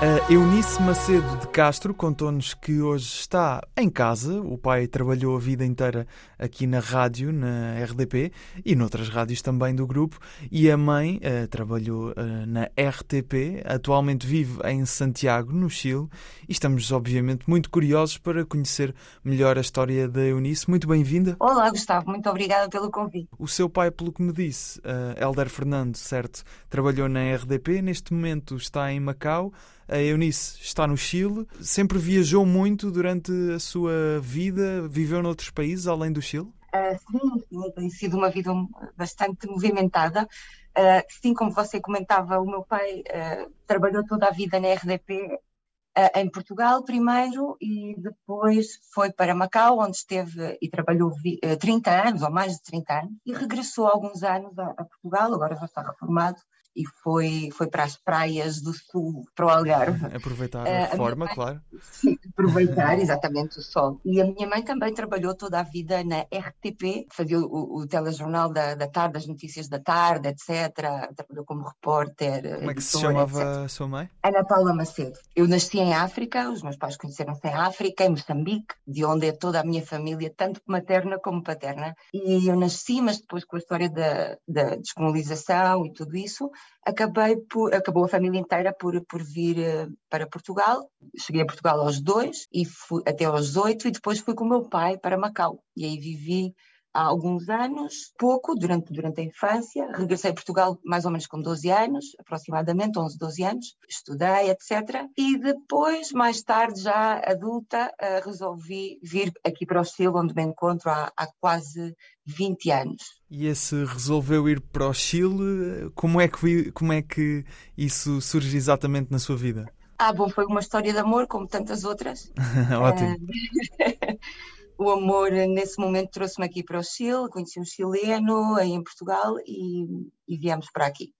A Eunice Macedo de Castro contou-nos que hoje está em casa. O pai trabalhou a vida inteira aqui na rádio, na RDP e noutras rádios também do grupo. E a mãe uh, trabalhou uh, na RTP. Atualmente vive em Santiago, no Chile. E estamos, obviamente, muito curiosos para conhecer melhor a história da Eunice. Muito bem-vinda. Olá, Gustavo. Muito obrigada pelo convite. O seu pai, pelo que me disse, uh, Helder Fernando, certo, trabalhou na RDP. Neste momento está em Macau. A Eunice está no Chile, sempre viajou muito durante a sua vida, viveu noutros países além do Chile? Uh, sim, tem sido uma vida bastante movimentada. Uh, sim, como você comentava, o meu pai uh, trabalhou toda a vida na RDP em Portugal primeiro e depois foi para Macau, onde esteve e trabalhou 30 anos, ou mais de 30 anos, e regressou alguns anos a, a Portugal, agora já está reformado, e foi, foi para as praias do sul, para o Algarve. Aproveitar a uh, reforma, mãe, claro. Sim, aproveitar exatamente o sol. E a minha mãe também trabalhou toda a vida na RTP, fazia o, o telejornal da, da tarde, as notícias da tarde, etc. Trabalhou como repórter. Como é que se chamava a sua mãe? Ana Paula Macedo. Eu nasci em África, os meus pais conheceram-se em África, em Moçambique, de onde é toda a minha família, tanto materna como paterna. E eu nasci, mas depois com a história da, da descolonização e tudo isso, acabei por, acabou a família inteira por, por vir uh, para Portugal. Cheguei a Portugal aos dois e fui até aos oito e depois fui com o meu pai para Macau. E aí vivi há alguns anos, pouco, durante, durante a infância. Regressei a Portugal mais ou menos com 12 anos, aproximadamente 11, 12 anos. Estudei, etc. E depois, mais tarde, já adulta, uh, resolvi vir aqui para o Chile, onde me encontro há, há quase 20 anos. E esse resolveu ir para o Chile, como é que, como é que isso surge exatamente na sua vida? Ah, bom, foi uma história de amor, como tantas outras. Ótimo. Uh... o amor nesse momento trouxe-me aqui para o Chile, conheci um chileno aí em Portugal e, e viemos para aqui.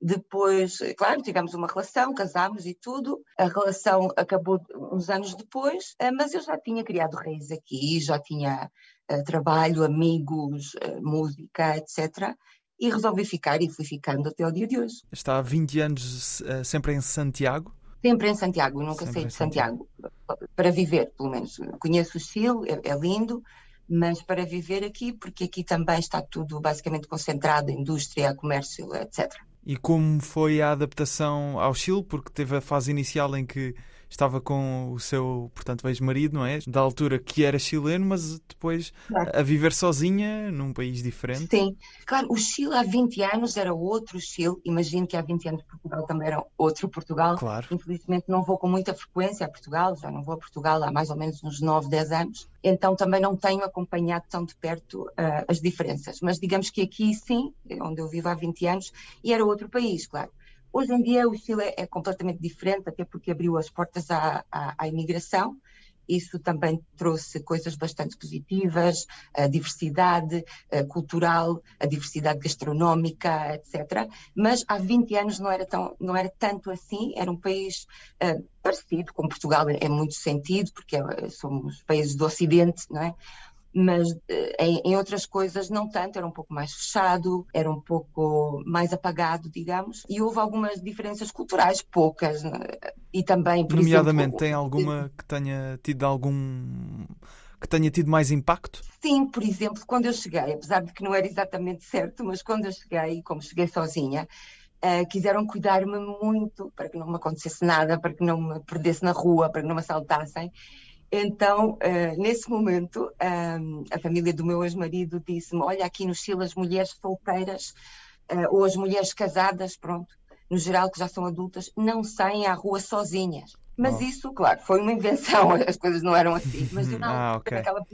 Depois, claro, tivemos uma relação, casámos e tudo. A relação acabou uns anos depois, eh, mas eu já tinha criado raízes aqui, já tinha uh, trabalho, amigos, uh, música, etc. E resolvi ficar e fui ficando até o dia de hoje. Está há 20 anos uh, sempre em Santiago? Sempre em Santiago, nunca Sempre saí de Santiago. Santiago. Para viver, pelo menos. Conheço o Chile, é, é, lindo, mas para viver aqui, porque aqui também está tudo basicamente concentrado, indústria, comércio, etc. E como foi a adaptação ao Chile? Porque teve a fase inicial em que estava com o seu, portanto, ex-marido, não é? Da altura que era chileno, mas depois claro. a viver sozinha num país diferente. Sim, claro, o Chile há 20 anos era outro Chile, imagino que há 20 anos Portugal também era outro Portugal. Claro. Infelizmente não vou com muita frequência a Portugal, já não vou a Portugal há mais ou menos uns 9, 10 anos, então também não tenho acompanhado tão de perto uh, as diferenças. Mas digamos que aqui sim, onde eu vivo há 20 anos, e era outro país, claro. Hoje em dia o Chile é completamente diferente, até porque abriu as portas à, à, à imigração. Isso também trouxe coisas bastante positivas, a diversidade a cultural, a diversidade gastronómica, etc. Mas há 20 anos não era, tão, não era tanto assim, era um país uh, parecido com Portugal em muito sentido, porque é, somos países do Ocidente, não é? Mas eh, em, em, outras coisas não tanto, era um pouco mais fechado, era um pouco mais apagado, digamos, e houve algumas diferenças culturais, poucas, né? e também, por Nomeadamente, exemplo, tem alguma que tenha tido algum que tenha tido mais impacto? Sim, por exemplo, quando eu cheguei, apesar de que não era exatamente certo, mas quando eu cheguei, como cheguei sozinha, Uh, quiseram cuidar-me muito para que não me acontecesse nada, para que não me perdesse na rua, para que não me assaltassem. Então, uh, nesse momento, um, a família do meu ex-marido disse-me: Olha, aqui no Chile, as mulheres solteiras uh, ou as mulheres casadas, pronto, no geral, que já são adultas, não saem à rua sozinhas. Mas oh. isso, claro, foi uma invenção, as coisas não eram assim. Mas eu não, ah, okay. naquela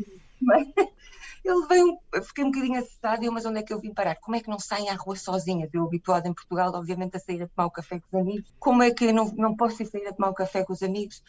eu levei um, fiquei um bocadinho assustada, eu, mas onde é que eu vim parar? Como é que não saem à rua sozinhas? Eu habituada em Portugal, obviamente, a sair a tomar o café com os amigos. Como é que eu não, não posso ir sair a tomar o café com os amigos?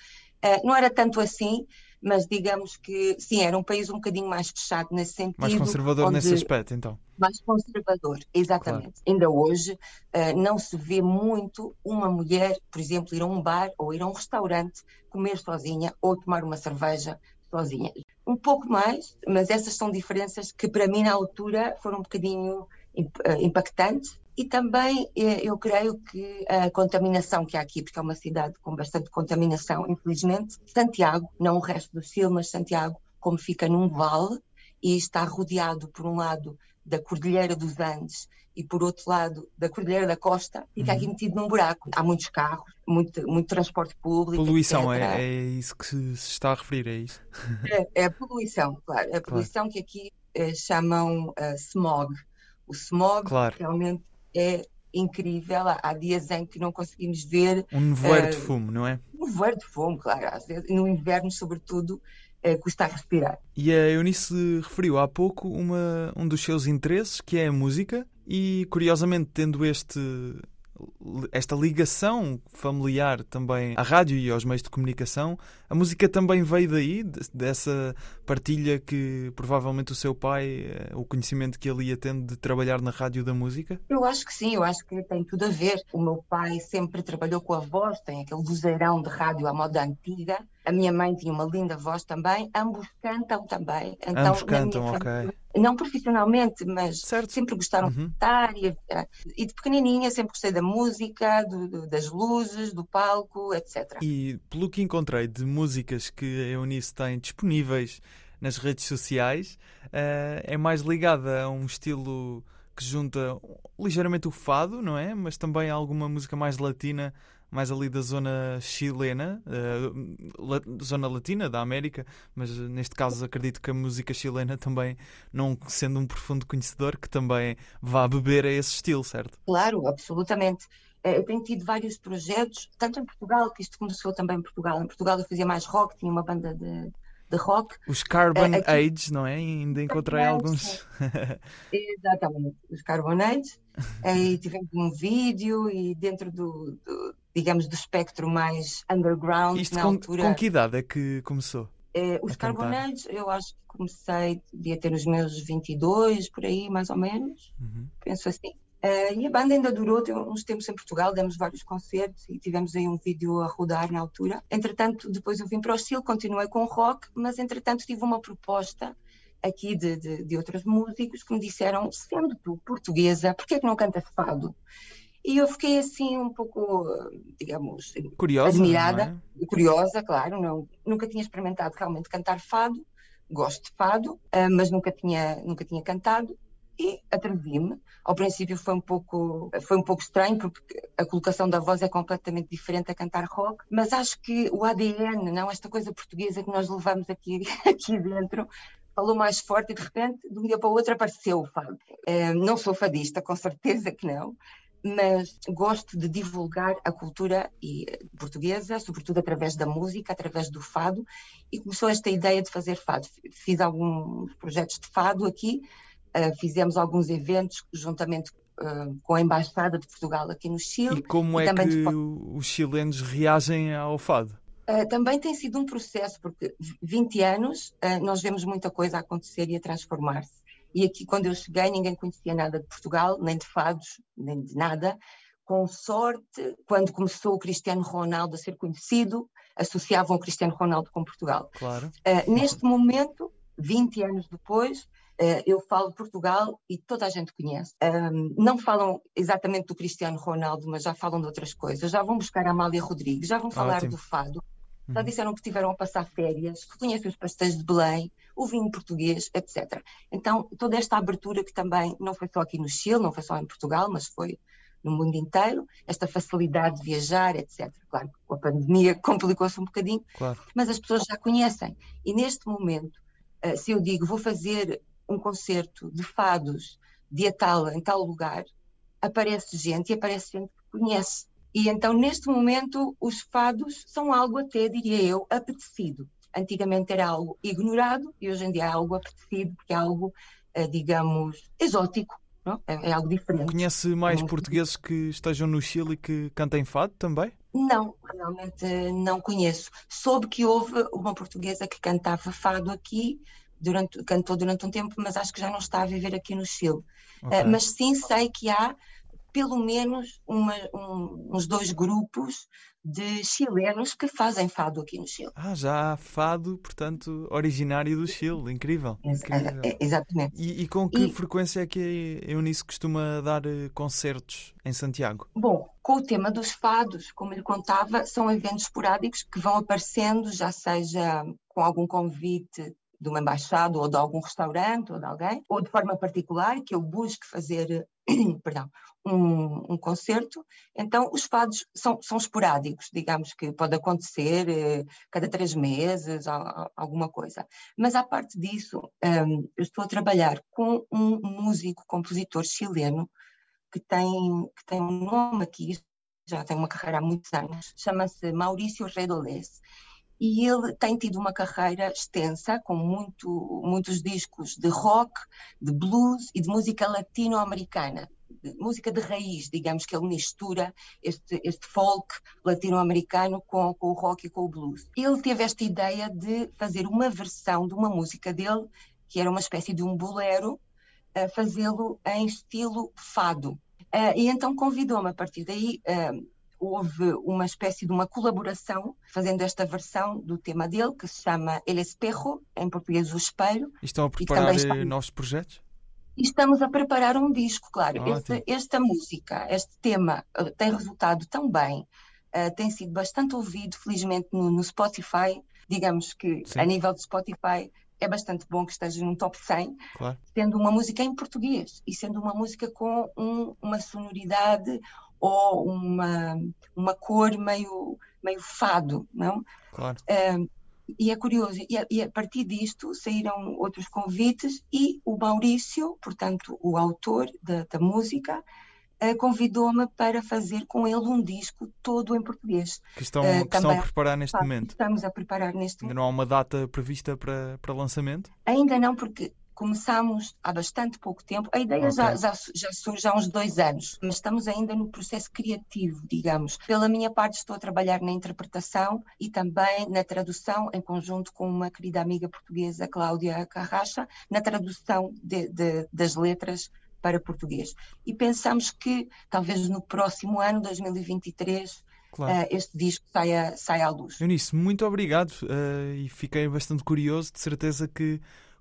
Uh, não era tanto assim, mas digamos que sim, era um país um bocadinho mais fechado nesse sentido. Mais conservador nesse aspecto, então. Mais conservador, exatamente. Claro. Ainda hoje uh, não se vê muito uma mulher, por exemplo, ir a um bar ou ir a um restaurante comer sozinha ou tomar uma cerveja sozinha. um pouco mais, mas essas são diferenças que para mim na altura foram um bocadinho eh, impactantes. E também eh, eu creio que a contaminação que há aqui, porque é uma cidade com bastante contaminação, infelizmente, Santiago, não o resto do Chile, mas Santiago, como fica num vale e está rodeado por um lado da Cordilheira dos Andes e por outro lado da Cordilheira da Costa, fica uhum. aqui metido num buraco. Há muitos carros, muito, muito transporte público. Poluição, é, é, isso que se está a referir, é isso? É, é a poluição, claro. A poluição claro. que aqui eh, chamam uh, smog. O smog claro. realmente é incrível. Há dias em que não conseguimos ver. Um nevoeiro uh, de fumo, não é? Um nevoeiro de fumo, claro. Às vezes, no inverno, sobretudo, uh, custa a respirar. E a Eunice referiu há pouco uma, um dos seus interesses, que é a música, e curiosamente, tendo este esta ligação familiar também à rádio e aos meios de comunicação, a música também veio daí, dessa partilha que provavelmente o seu pai, eh, o conhecimento que ele ia tendo de trabalhar na rádio da música? Eu acho que sim, eu acho que tem tudo a ver. O meu pai sempre trabalhou com a voz, tem aquele vozeirão de rádio à moda antiga. A minha mãe tinha uma linda voz também, ambos cantam também. Então, ambos cantam, ok não profissionalmente, mas certo. sempre gostaram uhum. de cantar e, e, de pequenininha sempre gostei da música, do, do, das luzes, do palco, etc. E pelo que encontrei de músicas que a Eunice tem disponíveis nas redes sociais, uh, é mais ligada a um estilo que junta ligeiramente o fado, não é? Mas também alguma música mais latina mais ali da zona chilena, uh, la, zona latina da América, mas neste caso acredito que a música chilena também, não sendo um profundo conhecedor, que também vá beber a esse estilo, certo? Claro, absolutamente. Eh, eu tenho tido vários projetos, tanto em Portugal, que isto começou também em Portugal. Em Portugal eu fazia mais rock, tinha uma banda de, de rock. Os Carbon uh, Age, não é? Ainda encontrei alguns. Exatamente, os Carbon Age. e tivemos um vídeo e dentro do, do, digamos, do espectro mais underground Isto na com, altura. Com que idade é que começou? É, os Carbon Age, eu acho que comecei, devia ter os meus 22, por aí, mais ou menos. Uhum. Penso assim. Uh, e a banda ainda durou uns tempos em Portugal, demos vários concertos e tivemos aí um vídeo a rodar na altura. Entretanto, depois eu vim para o Chile, continuei com rock, mas entretanto tive uma proposta aqui de, de, de outros músicos que me disseram, sendo tu portuguesa, por que é que não cantas fado? E eu fiquei assim um pouco, digamos, curiosa, admirada, é? curiosa, claro, não, nunca tinha experimentado realmente cantar fado, gosto de fado, uh, mas nunca tinha, nunca tinha cantado e atrevi-me. Ao princípio foi um pouco foi um pouco estranho porque a colocação da voz é completamente diferente a cantar rock, mas acho que o ADN, não esta coisa portuguesa que nós levamos aqui aqui dentro, falou mais forte e de repente, de um dia para o outro apareceu o fado. Uh, não sou fadista, com certeza que não, mas gosto de divulgar a cultura portuguesa, sobretudo através da música, através do fado, e começou esta ideia de fazer fado. Fiz alguns projetos de fado aqui, Uh, fizemos alguns eventos juntamente uh, com a Embaixada de Portugal aqui no Chile. E como e é que de... os chilenos reagem ao fado? Uh, também tem sido um processo, porque 20 anos nós vemos muita coisa acontecer e a transformar-se. E aqui, quando eu cheguei, ninguém conhecia nada de Portugal, nem de fados, nem de nada. Com sorte, quando começou o Cristiano Ronaldo a ser conhecido, associavam o Cristiano Ronaldo com Portugal. Claro. neste momento, 20 anos depois, Uh, eu falo Portugal e toda a gente conhece. Um, não falam exatamente do Cristiano Ronaldo, mas já falam de outras coisas. Já vão buscar a Amália Rodrigues, já vão falar Ótimo. do fado. Já uhum. disseram que tiveram a passar férias, que conhecem os pastéis de Belém, o vinho português, etc. Então, toda esta abertura que também não foi só aqui no Chile, não foi só em Portugal, mas foi no mundo inteiro, esta facilidade de viajar, etc. Claro que com a pandemia complicou-se um bocadinho, claro. mas as pessoas já conhecem. E neste momento, uh, se eu digo vou fazer um concerto de fados dia tal, em tal lugar, aparece gente e aparece gente que conhece. E então, neste momento, os fados são algo até, diria eu, apetecido. Antigamente era algo ignorado e hoje em dia é algo apetecido, porque é algo, eh, digamos, exótico. Não? É, é algo diferente. Conhece mais portugueses que estejam no Chile e que cantem fado também? Não, realmente não conheço. Soube que houve uma portuguesa que cantava fado aqui, durante, cantou durante um tempo, mas acho que já não está a viver aqui no Chile. Okay. Uh, mas sim sei que há pelo menos uma, um, uns dois grupos de chilenos que fazem fado aqui no Chile. Ah, já há fado, portanto, originário do Chile. Incrível. incrível. É, exatamente. E, e, com que e... frequência é que a Eunice costuma dar eh, concertos em Santiago? Bom, com o tema dos fados, como ele contava, são eventos esporádicos que vão aparecendo, já seja com algum convite de uma embaixada ou de algum restaurante ou de alguém, ou de forma particular, que eu busque fazer perdão, um, um, concerto. Então, os fados são, são esporádicos, digamos que pode acontecer eh, cada três meses, alguma coisa. Mas, à parte disso, um, eu estou a trabalhar com um músico, compositor chileno, que tem, que tem um nome aqui, já tem uma carreira há muitos anos, chama-se Maurício Redolés e ele tem tido uma carreira extensa, com muito, muitos discos de rock, de blues e de música latino-americana, música de raiz, digamos que ele mistura este, este folk latino-americano com, com o rock e com o blues. Ele teve esta ideia de fazer uma versão de uma música dele, que era uma espécie de um bolero, fazê-lo em estilo fado. Uh, e então convidou-me a partir daí. Uh, houve uma espécie de uma colaboração fazendo esta versão do tema dele, que se chama El Espejo, em português o espelho. E estão a preparar está... Eh, novos projetos? E estamos a preparar um disco, claro. Este, esta música, este tema eh, tem resultado tão bem, uh, tem sido bastante ouvido, felizmente, no, no Spotify. Digamos que Sim. a nível de Spotify é bastante bom que esteja num top 100, claro. sendo uma música em português e sendo uma música com um, uma sonoridade ou uma, uma cor meio, meio fado, não? Claro. e é curioso, e a, e a, partir disto saíram outros convites e o Maurício, portanto, o autor da, da música, uh, convidou-me para fazer com ele um disco todo em português. Que estão, uh, que estão a preparar neste momento? Estamos a preparar neste momento. Ainda não há uma data prevista para, para lançamento? Ainda não, porque começámos há bastante pouco tempo. A ideia okay. já, já, já, surge há uns dois anos, mas estamos ainda no processo criativo, digamos. Pela minha parte, estou a trabalhar na interpretação e também na tradução, em conjunto com uma querida amiga portuguesa, Cláudia Carracha, na tradução de, de, das letras para português. E pensamos que talvez no próximo ano, 2023, Claro. Uh, este disco saia, saia à luz. Eunice, muito obrigado uh, e fiquei bastante curioso, de certeza que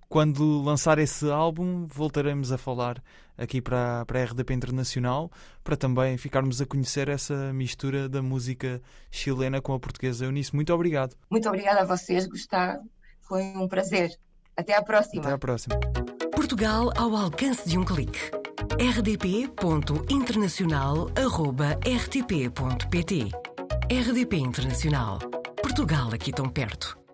quando lançar esse álbum, voltaremos a falar aqui para, para a RDP Internacional, para também ficarmos a conhecer essa mistura da música chilena com a portuguesa. Eunice, muito obrigado. Muito obrigada a vocês, Gustavo. Foi um prazer. Até à próxima. Até à próxima. Portugal ao alcance de um clique. rdp.internacional.rtp.pt RDP Internacional. Portugal aqui tão perto.